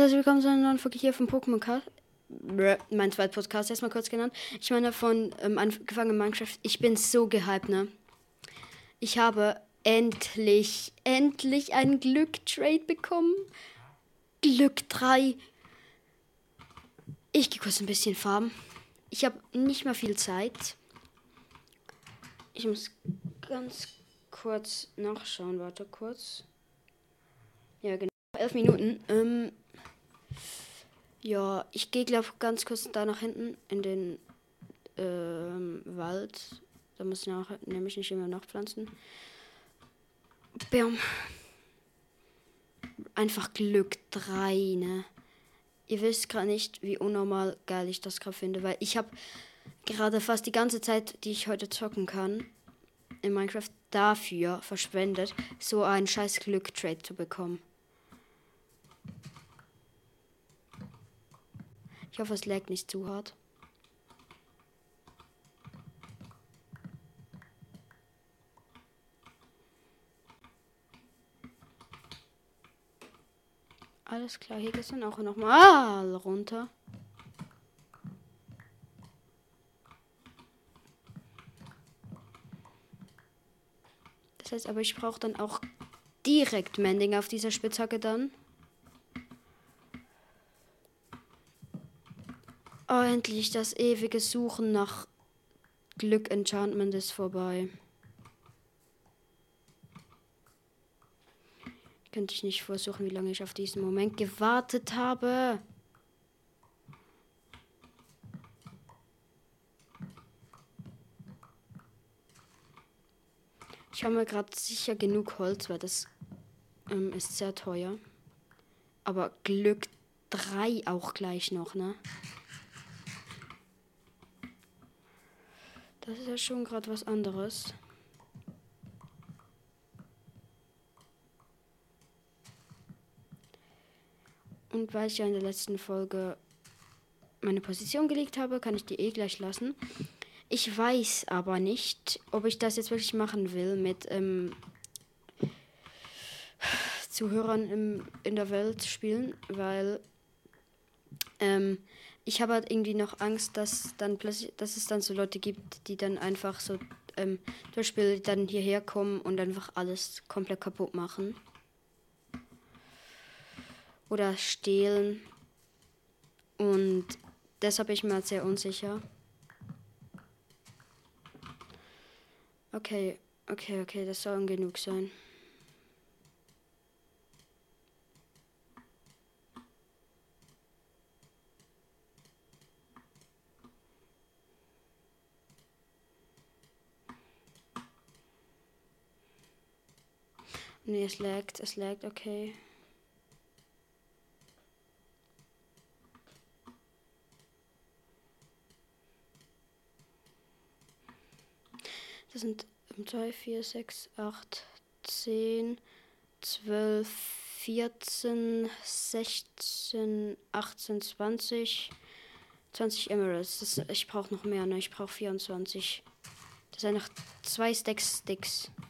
herzlich willkommen zu einer neuen Folge hier vom Pokémon Cast. Mein zweiter Podcast, erstmal kurz genannt. Ich meine von ähm, angefangen in Minecraft. Ich bin so gehypt, ne? Ich habe endlich, endlich einen Glück-Trade bekommen. Glück 3. Ich gehe kurz ein bisschen farmen. Ich habe nicht mehr viel Zeit. Ich muss ganz kurz nachschauen. Warte kurz. Ja, genau. Elf Minuten. Ähm, ja, ich gehe, glaube ganz kurz da nach hinten in den ähm, Wald. Da muss ich nach, nämlich nicht immer nachpflanzen. Bam. Einfach Glück 3, ne? Ihr wisst gerade nicht, wie unnormal geil ich das gerade finde, weil ich habe gerade fast die ganze Zeit, die ich heute zocken kann, in Minecraft dafür verschwendet, so einen scheiß Glück-Trade zu bekommen. Ich hoffe, es lag nicht zu hart. Alles klar, hier geht's dann auch nochmal runter. Das heißt aber, ich brauche dann auch direkt Mending auf dieser Spitzhacke dann. Oh, endlich das ewige Suchen nach Glück Enchantment ist vorbei. Könnte ich nicht versuchen, wie lange ich auf diesen Moment gewartet habe. Ich habe mir gerade sicher genug Holz, weil das ähm, ist sehr teuer. Aber Glück 3 auch gleich noch, ne? Das ist ja schon gerade was anderes. Und weil ich ja in der letzten Folge meine Position gelegt habe, kann ich die eh gleich lassen. Ich weiß aber nicht, ob ich das jetzt wirklich machen will mit ähm, Zuhörern im, in der Welt spielen, weil ähm, ich habe halt irgendwie noch Angst, dass dann plötzlich, dass es dann so Leute gibt, die dann einfach so ähm, zum Beispiel dann hierher kommen und einfach alles komplett kaputt machen. Oder stehlen. Und deshalb bin ich mir halt sehr unsicher. Okay, okay, okay, das soll genug sein. Nee, es laggt, es laggt, okay. Das sind 2, 4, 6, 8, 10, 12, 14, 16, 18, 20, 20 Emeralds. Das, ich brauche noch mehr, ne? Ich brauche 24. Das sind noch zwei Stacks Sticks. Das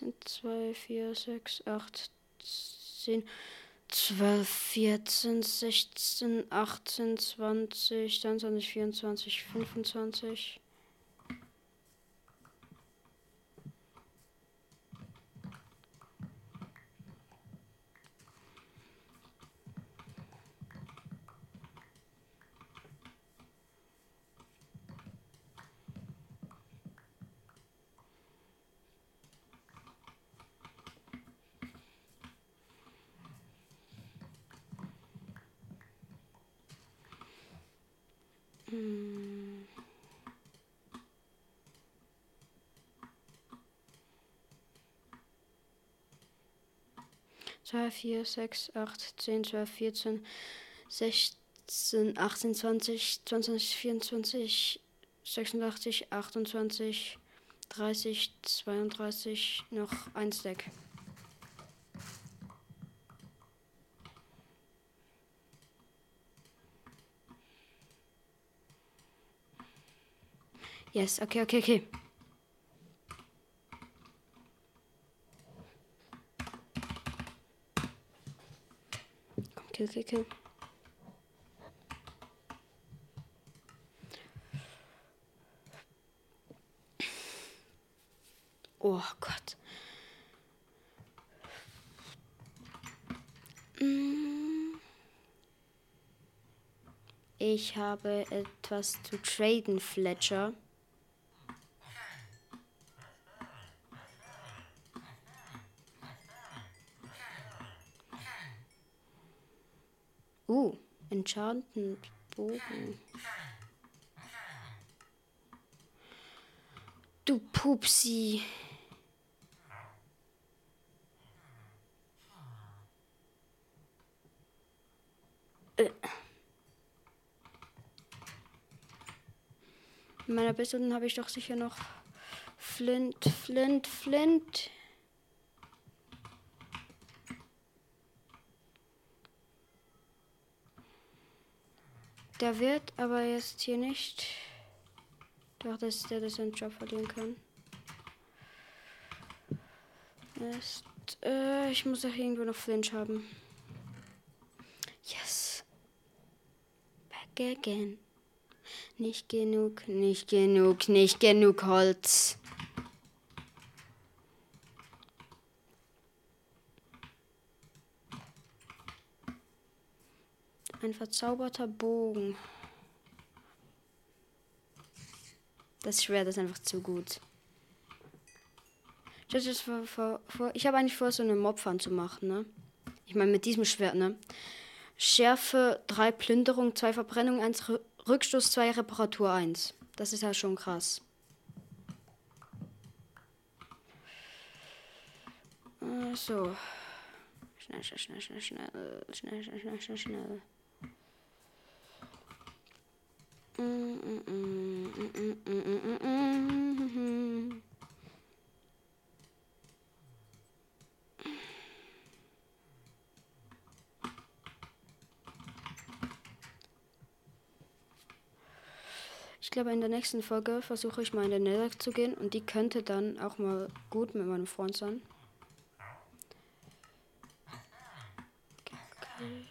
sind 2, 4, 6, 8, 10, 12, 14, 16, 18, 20, 23, 24, 25. Zwei, vier, sechs, acht, zehn, zwölf, vierzehn, sechzehn, achtzehn, zwanzig, zwanzig, vierundzwanzig, sechsundachtzig, achtundzwanzig, dreißig, zweiunddreißig, noch ein Stack. Yes, okay, okay, okay. Kill, kill, kill. Oh Gott. Mm. Ich habe etwas zu traden, Fletcher. Enchanted Bogen. Du Pupsi. Äh. In meiner Person habe ich doch sicher noch Flint, Flint, Flint. Der wird aber jetzt hier nicht. Doch, dass der das seinen Job verlieren kann. Ist, äh, ich muss auch irgendwo noch Flinch haben. Yes. Back again. Nicht genug, nicht genug, nicht genug Holz. Ein verzauberter Bogen. Das Schwert ist einfach zu gut. Ich habe eigentlich vor, so eine Mobfarm zu machen, ne? Ich meine, mit diesem Schwert, ne? Schärfe 3 Plünderung, 2 Verbrennung, 1 Rückstoß, 2 Reparatur 1. Das ist ja schon krass. Äh, so. Schnell, schnell, schnell, schnell, schnell, schnell, schnell, schnell, schnell, schnell. Ich glaube, in der nächsten Folge versuche ich mal in den Nether zu gehen und die könnte dann auch mal gut mit meinem Freund sein. Okay.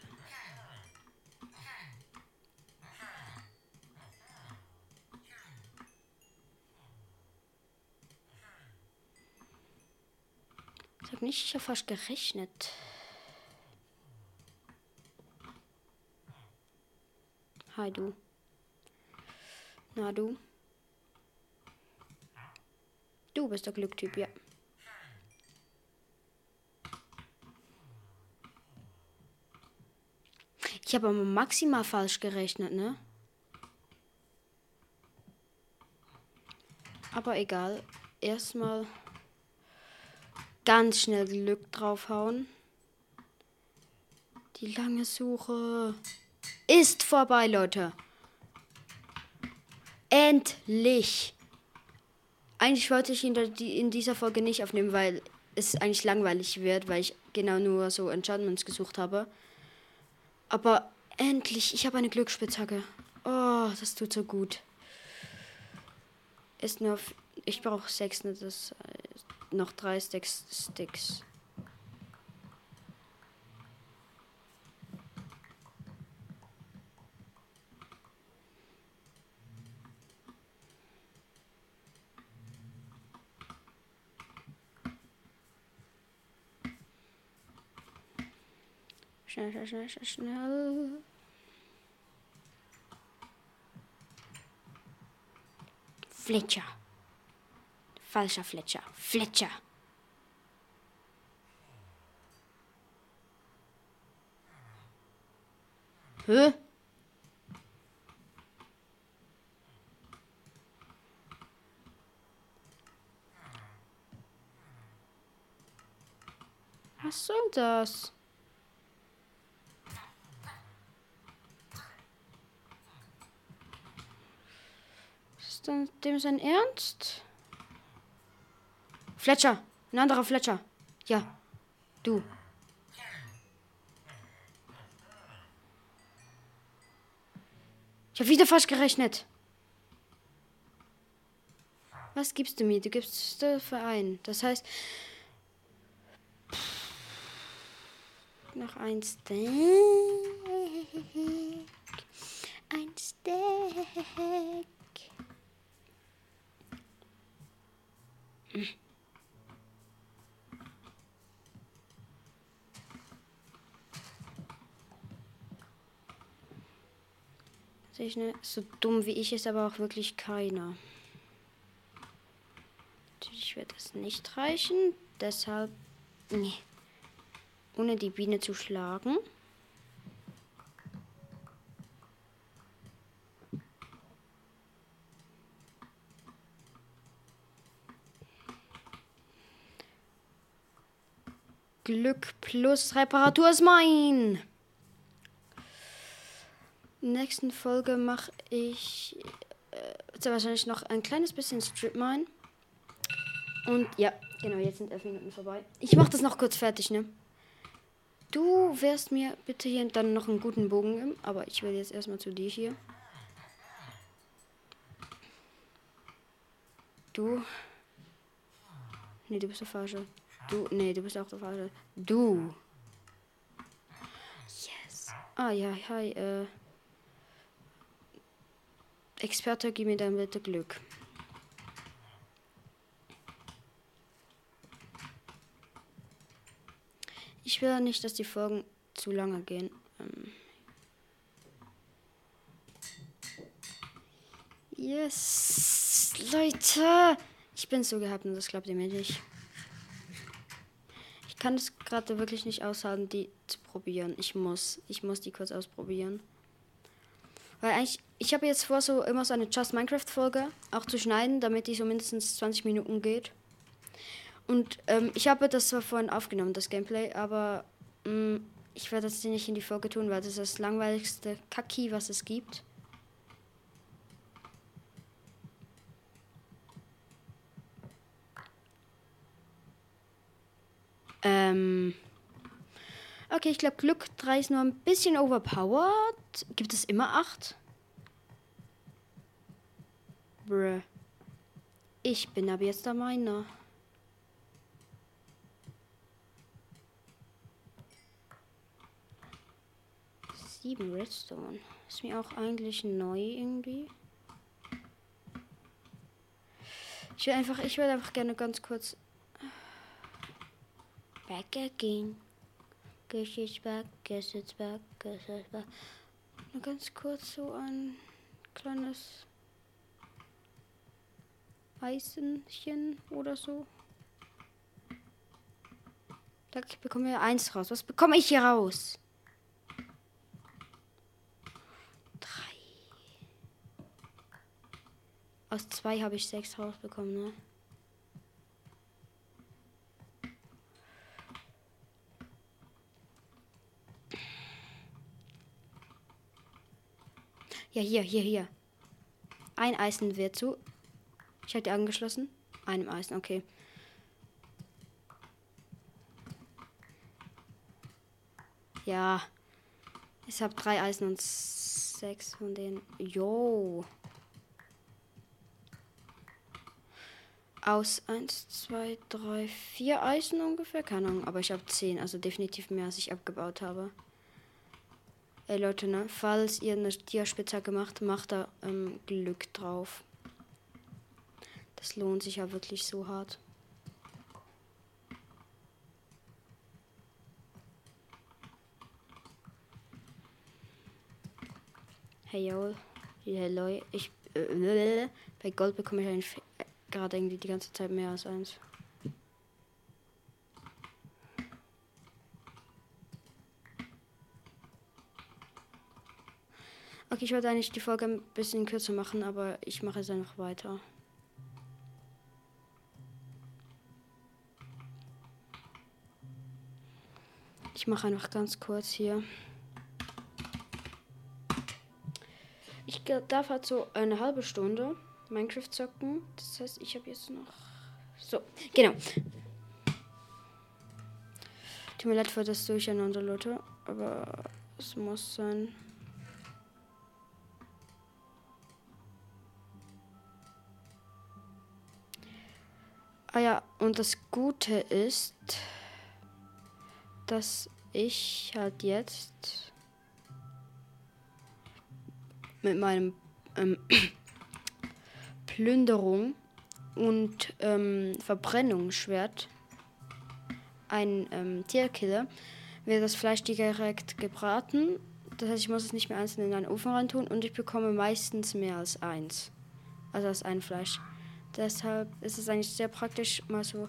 Habe nicht sicher fast gerechnet. Hi du. Na du. Du bist der Glücktyp, ja. Ich habe aber maximal falsch gerechnet, ne? Aber egal. Erstmal ganz schnell Glück draufhauen. Die lange Suche ist vorbei, Leute. Endlich. Eigentlich wollte ich ihn in dieser Folge nicht aufnehmen, weil es eigentlich langweilig wird, weil ich genau nur so Enchantments gesucht habe. Aber endlich, ich habe eine Glücksspitzhacke. Oh, das tut so gut. Ist nur, ich brauche sechs, ne, das noch drei Sticks. Sticks. Schnell, schnell, schnell, schnell, schnell. Fletcher. Falscher Fletcher. Fletcher. Hä? Was soll das? Ist denn dem sein Ernst? Fletcher, ein anderer Fletcher. Ja, du. Ich habe wieder falsch gerechnet. Was gibst du mir? Du gibst für ein. Das heißt, noch ein Stack. Ein Stack. Ne? So dumm wie ich ist aber auch wirklich keiner. Natürlich wird das nicht reichen. Deshalb. Nee. Ohne die Biene zu schlagen. Glück plus Reparatur ist mein. In nächsten Folge mache ich äh, wahrscheinlich noch ein kleines bisschen Strip Mine. Und ja, genau, jetzt sind elf Minuten vorbei. Ich mache das noch kurz fertig, ne? Du wirst mir bitte hier dann noch einen guten Bogen geben, aber ich will jetzt erstmal zu dir hier. Du. Nee, du bist der Falsche. Du. Nee, du bist auch der Falsche. Du. Yes. Ah, ja, hi, äh. Experte, gib mir dann bitte Glück. Ich will nicht, dass die Folgen zu lange gehen. Ähm yes, Leute. Ich bin so gehabt und das glaubt ihr mir nicht. Ich kann es gerade wirklich nicht aushalten, die zu probieren. Ich muss. Ich muss die kurz ausprobieren. Weil eigentlich, ich habe jetzt vor, so immer so eine Just Minecraft-Folge auch zu schneiden, damit die so mindestens 20 Minuten geht. Und ähm, ich habe das zwar vorhin aufgenommen, das Gameplay, aber mh, mm, ich werde das nicht in die Folge tun, weil das ist das langweiligste Kacki, was es gibt. Okay, ich glaube, Glück 3 ist nur ein bisschen overpowered. Gibt es immer 8? Bruh. Ich bin aber jetzt der Miner. Sieben Redstone. Ist mir auch eigentlich neu irgendwie. Ich will einfach, ich will einfach gerne ganz kurz back again. Guess it's back. Nur ganz kurz so ein kleines Eisenchen oder so. Da ich bekomme ja eins raus. Was bekomme ich hier raus? Drei. Aus zwei habe ich sechs rausbekommen, ne? Ja, hier, hier, hier. Ein Eisen wird zu. Ich hatte angeschlossen. Einem Eisen, okay. Ja. Ich habe drei Eisen und sechs von denen. Jo. Aus 1, 2, 3, 4 Eisen ungefähr. Keine Ahnung, aber ich habe 10. Also definitiv mehr, als ich abgebaut habe. Ey Leute, ne? Falls ihr eine Diaspitzhacke macht, macht da ähm, Glück drauf. Das lohnt sich ja wirklich so hart. Hey yo, hello, ich äh, bei Gold bekomme ich eigentlich gerade irgendwie die ganze Zeit mehr als eins. Okay, ich wollte eigentlich die Folge ein bisschen kürzer machen, aber ich mache es einfach weiter. Ich mache einfach ganz kurz hier. Ich darf halt so eine halbe Stunde Minecraft zocken. Das heißt, ich habe jetzt noch. So, genau. Tut mir leid für das Durcheinander, Leute. Aber es muss sein. Ah ja, und das Gute ist, dass ich halt jetzt mit meinem ähm, Plünderung und ähm, Verbrennungsschwert ein ähm, Tierkiller wird das Fleisch direkt gebraten. Das heißt, ich muss es nicht mehr einzeln in einen Ofen rein tun und ich bekomme meistens mehr als eins. Also als ein Fleisch. Deshalb ist es eigentlich sehr praktisch, mal so.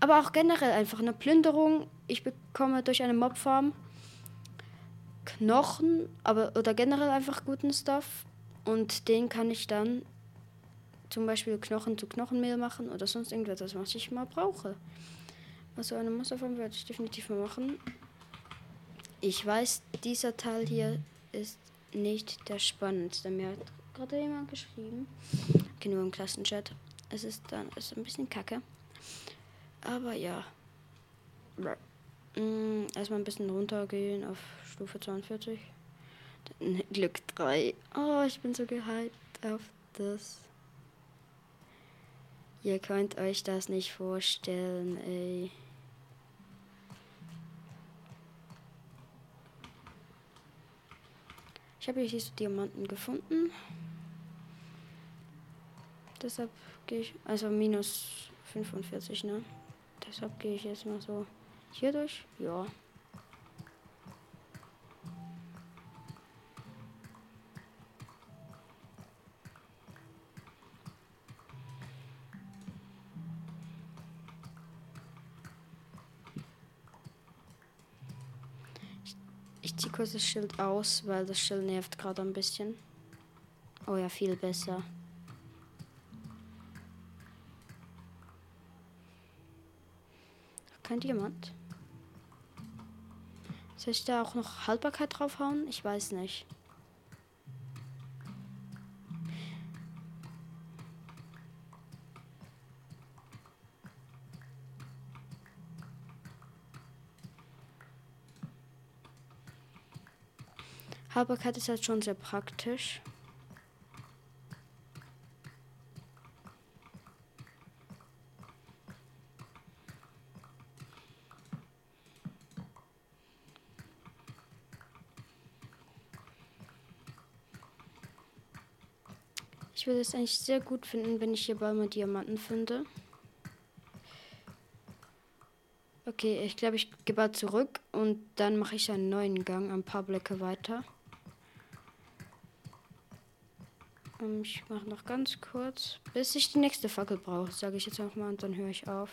Aber auch generell einfach eine Plünderung. Ich bekomme durch eine Mobfarm Knochen, aber oder generell einfach guten Stuff. Und den kann ich dann zum Beispiel Knochen zu Knochenmehl machen oder sonst irgendetwas, was ich mal brauche. Also eine Musterform werde ich definitiv mal machen. Ich weiß, dieser Teil hier ist nicht der spannendste. Mir hat gerade jemand geschrieben. Nur im Klassenchat. Es ist dann ist ein bisschen kacke. Aber ja. Mm, erstmal ein bisschen runtergehen auf Stufe 42. Glück 3. Oh, ich bin so gehypt auf das. Ihr könnt euch das nicht vorstellen, ey. Ich habe hier diese Diamanten gefunden. Deshalb gehe ich, also minus 45, ne? Deshalb gehe ich jetzt mal so hier durch. Ja. Ich ziehe kurz das Schild aus, weil das Schild nervt gerade ein bisschen. Oh ja, viel besser. Kein Diamant. Soll ich da auch noch Haltbarkeit draufhauen? Ich weiß nicht. Haltbarkeit ist halt schon sehr praktisch. Ich würde es eigentlich sehr gut finden, wenn ich hier bald mal Diamanten finde. Okay, ich glaube, ich gehe bald zurück und dann mache ich einen neuen Gang ein paar Blöcke weiter. Ähm, ich mache noch ganz kurz, bis ich die nächste Fackel brauche, sage ich jetzt noch mal und dann höre ich auf.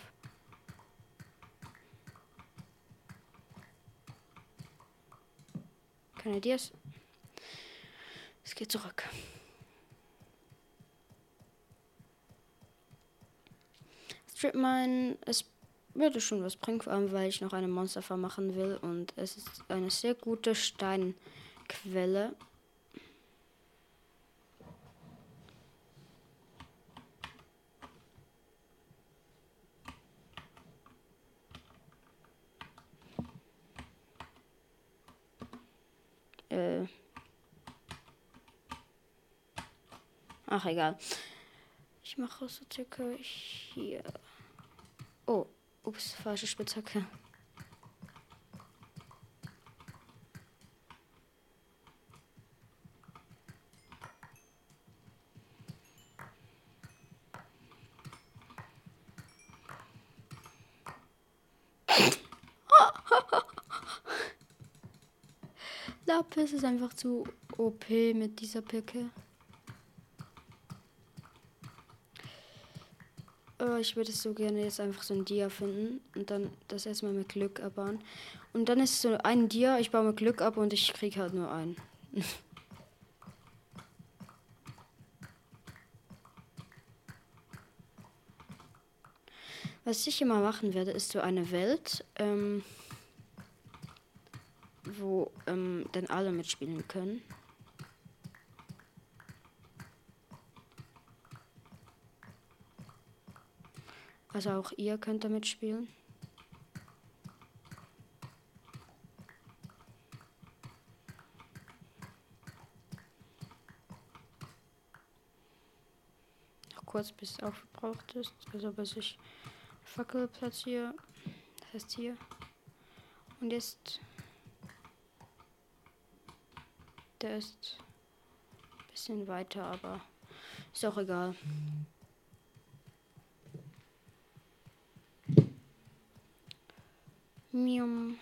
Keine Dias. Es geht zurück. Strip Mine, es würde schon was bringen, vor allem weil ich noch eine Monsterfarm machen will und es ist eine sehr gute Steinquelle. Äh. Ach, egal. Ich mache so circa hier. Ups, falsche Spitzhacke. Lapis ist einfach zu OP mit dieser Picke. Ich würde so gerne jetzt einfach so ein Dia finden und dann das erstmal mit Glück abbauen. Und dann ist so ein Dia, ich baue mit Glück ab und ich kriege halt nur einen. Was ich immer machen werde, ist so eine Welt. Ähm wo ähm, dann alle mitspielen können. Also auch ihr könnt damit spielen. Noch kurz bis es aufgebraucht ist. Also bis ich Fackel platziere. Das heißt hier. Und jetzt. Der ist ein bisschen weiter, aber ist auch egal. Mium.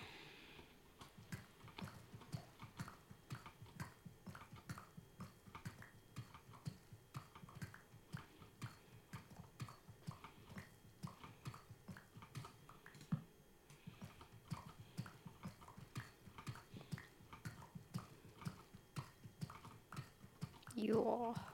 Ja.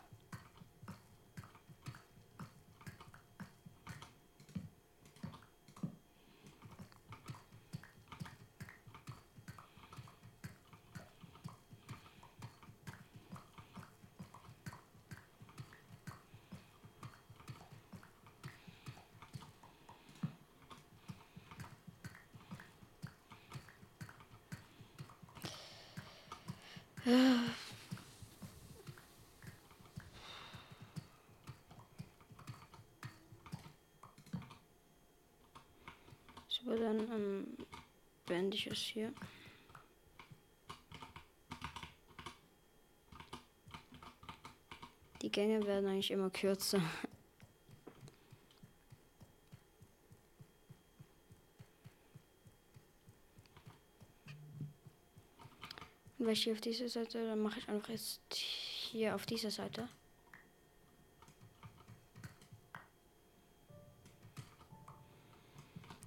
So, dann ähm, beende ich es hier. Die Gänge werden eigentlich immer kürzer. Und weil ich hier auf dieser Seite, dann mache ich einfach jetzt hier auf dieser Seite.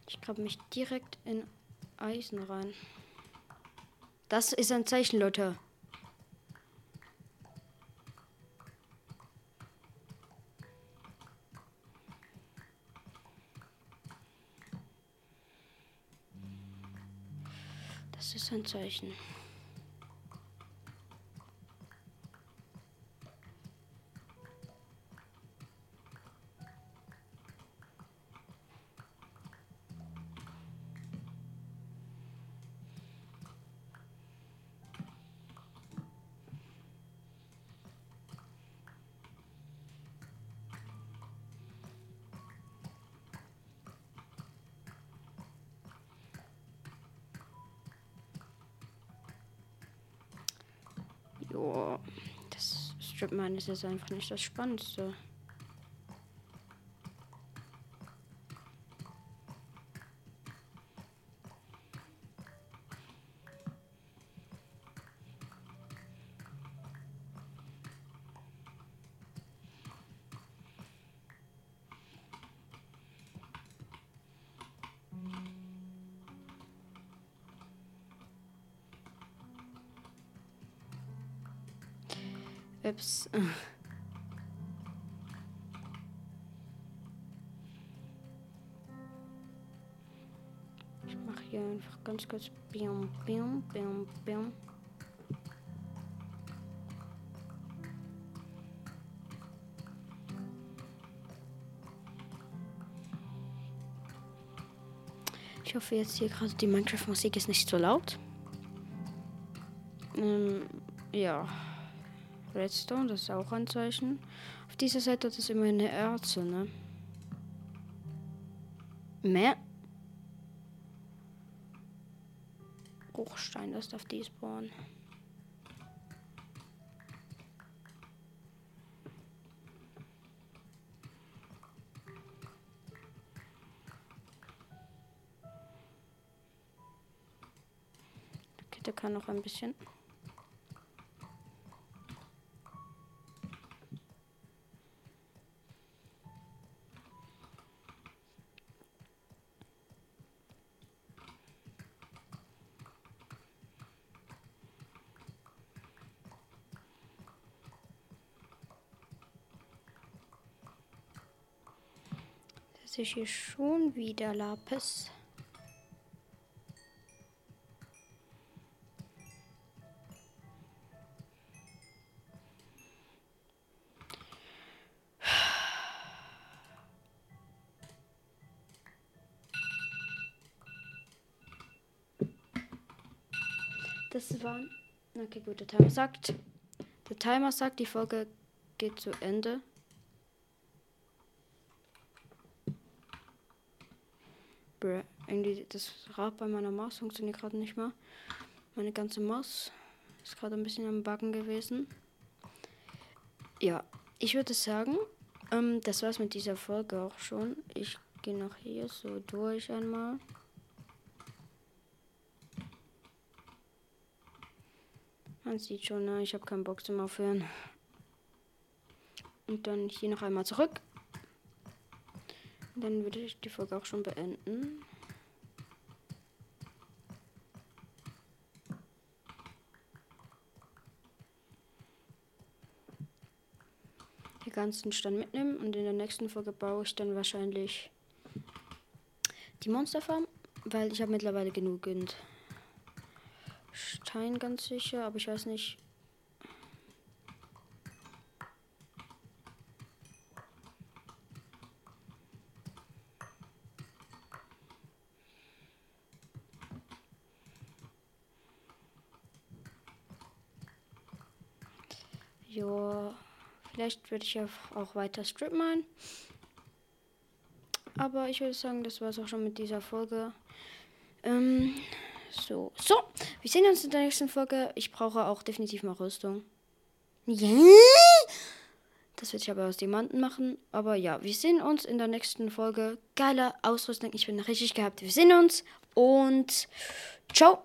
Ich grabe mich direkt in Eisen rein. Das ist ein Zeichen, Leute. Das ist ein Zeichen. Jo, das Stripmine ist jetzt einfach nicht das Spannendste. Ich mache hier einfach ganz kurz Bium, Bium, Bium, Bium. Ich hoffe jetzt hier gerade die Minecraft-Musik ist nicht so laut. Ähm, ja. Redstone, das ist auch ein Zeichen. Auf dieser Seite hat es immer eine Erze, ne? Mehr. Bruchstein, das darf die spawnen. Der kann noch ein bisschen. ich hier schon wieder Lapis. Das waren. Okay, gut, der Timer sagt. Der Timer sagt, die Folge geht zu Ende. Irgendwie das Rad bei meiner Maus funktioniert gerade nicht mehr. Meine ganze Maus ist gerade ein bisschen am Backen gewesen. Ja, ich würde sagen, ähm, das war's mit dieser Folge auch schon. Ich gehe noch hier so durch einmal. Man sieht schon, ne? ich habe keinen Bock zum Aufhören. Und dann hier noch einmal zurück. Dann würde ich die Folge auch schon beenden. Die ganzen Stand mitnehmen und in der nächsten Folge baue ich dann wahrscheinlich die Monsterfarm, weil ich habe mittlerweile genügend Stein ganz sicher, aber ich weiß nicht. Ja, vielleicht werde ich auch weiter Strip malen. Aber ich würde sagen, das war es auch schon mit dieser Folge. Ähm, so. So, wir sehen uns in der nächsten Folge. Ich brauche auch definitiv mal Rüstung. Das werde ich aber aus Diamanten machen. Aber ja, wir sehen uns in der nächsten Folge. Geile Ausrüstung. Ich bin richtig gehabt. Wir sehen uns und ciao.